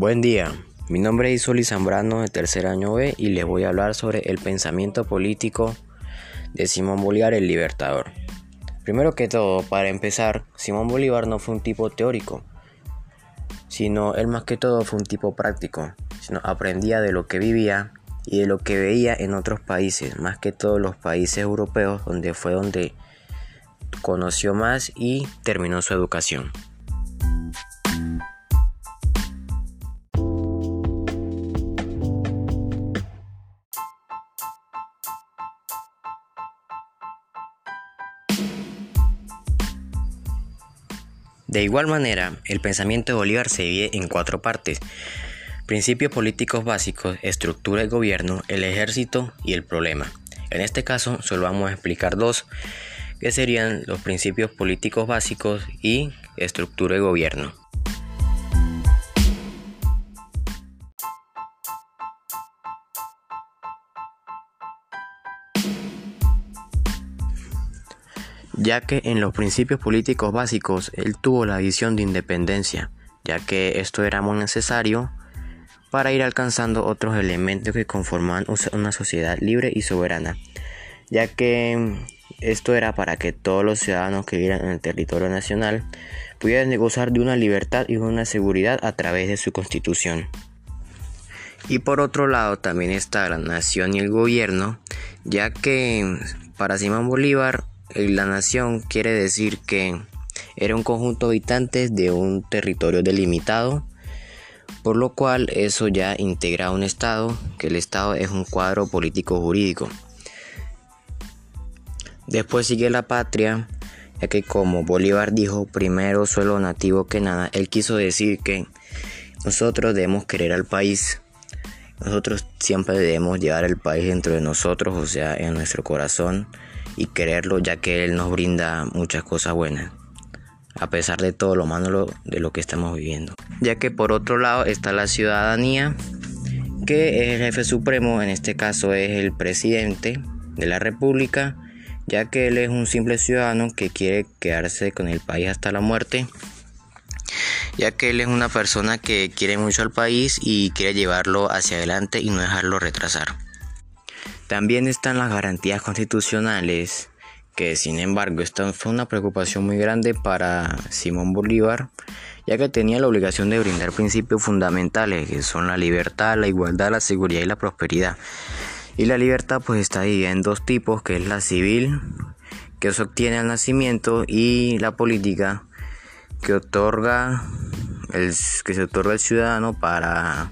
Buen día, mi nombre es Isoli Zambrano de tercer año B y les voy a hablar sobre el pensamiento político de Simón Bolívar el Libertador. Primero que todo, para empezar, Simón Bolívar no fue un tipo teórico, sino él más que todo fue un tipo práctico, sino aprendía de lo que vivía y de lo que veía en otros países, más que todos los países europeos, donde fue donde conoció más y terminó su educación. De igual manera, el pensamiento de Bolívar se divide en cuatro partes. Principios políticos básicos, estructura de gobierno, el ejército y el problema. En este caso solo vamos a explicar dos, que serían los principios políticos básicos y estructura de gobierno. Ya que en los principios políticos básicos él tuvo la visión de independencia, ya que esto era muy necesario para ir alcanzando otros elementos que conforman una sociedad libre y soberana, ya que esto era para que todos los ciudadanos que vivieran en el territorio nacional pudieran gozar de una libertad y una seguridad a través de su constitución. Y por otro lado también está la nación y el gobierno, ya que para Simón Bolívar la nación quiere decir que era un conjunto de habitantes de un territorio delimitado, por lo cual eso ya integra un Estado, que el Estado es un cuadro político jurídico. Después sigue la patria, ya que como Bolívar dijo, primero suelo nativo que nada, él quiso decir que nosotros debemos querer al país, nosotros siempre debemos llevar el país dentro de nosotros, o sea, en nuestro corazón y quererlo ya que Él nos brinda muchas cosas buenas, a pesar de todo lo malo de lo que estamos viviendo. Ya que por otro lado está la ciudadanía, que es el jefe supremo, en este caso es el presidente de la República, ya que él es un simple ciudadano que quiere quedarse con el país hasta la muerte, ya que él es una persona que quiere mucho al país y quiere llevarlo hacia adelante y no dejarlo retrasar. También están las garantías constitucionales, que sin embargo esta fue una preocupación muy grande para Simón Bolívar, ya que tenía la obligación de brindar principios fundamentales, que son la libertad, la igualdad, la seguridad y la prosperidad. Y la libertad pues está dividida en dos tipos, que es la civil, que se obtiene al nacimiento, y la política, que otorga el, que se otorga al ciudadano para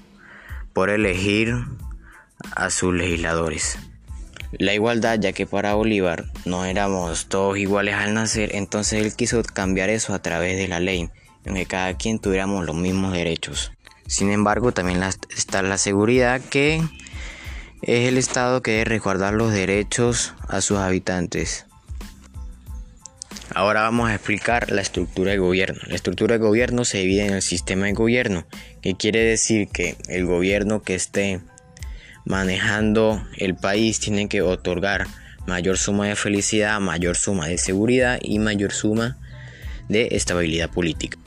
por elegir a sus legisladores la igualdad, ya que para Bolívar no éramos todos iguales al nacer, entonces él quiso cambiar eso a través de la ley, en que cada quien tuviéramos los mismos derechos. Sin embargo, también está la seguridad que es el Estado que debe resguardar los derechos a sus habitantes. Ahora vamos a explicar la estructura de gobierno. La estructura de gobierno se divide en el sistema de gobierno, que quiere decir que el gobierno que esté manejando el país tienen que otorgar mayor suma de felicidad, mayor suma de seguridad y mayor suma de estabilidad política.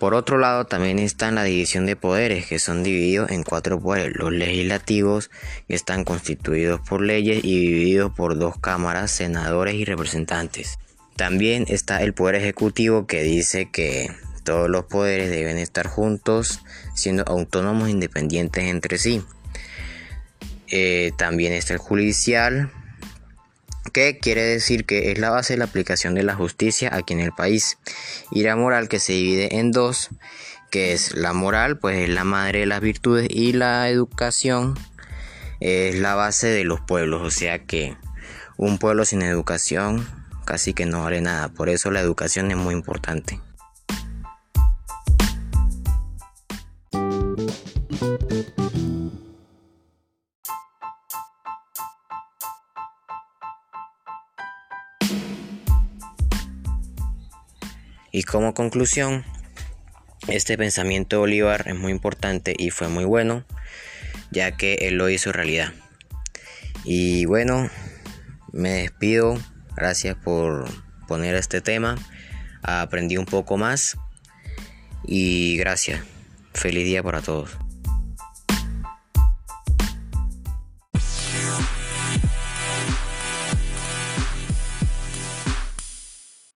Por otro lado, también está la división de poderes, que son divididos en cuatro poderes. Los legislativos, que están constituidos por leyes y divididos por dos cámaras, senadores y representantes. También está el poder ejecutivo, que dice que todos los poderes deben estar juntos, siendo autónomos e independientes entre sí. Eh, también está el judicial, que quiere decir que es la base de la aplicación de la justicia aquí en el país. Y la moral que se divide en dos, que es la moral, pues es la madre de las virtudes y la educación es la base de los pueblos. O sea que un pueblo sin educación casi que no vale nada. Por eso la educación es muy importante. Y como conclusión, este pensamiento de Bolívar es muy importante y fue muy bueno, ya que él lo hizo realidad. Y bueno, me despido. Gracias por poner este tema. Aprendí un poco más. Y gracias. Feliz día para todos.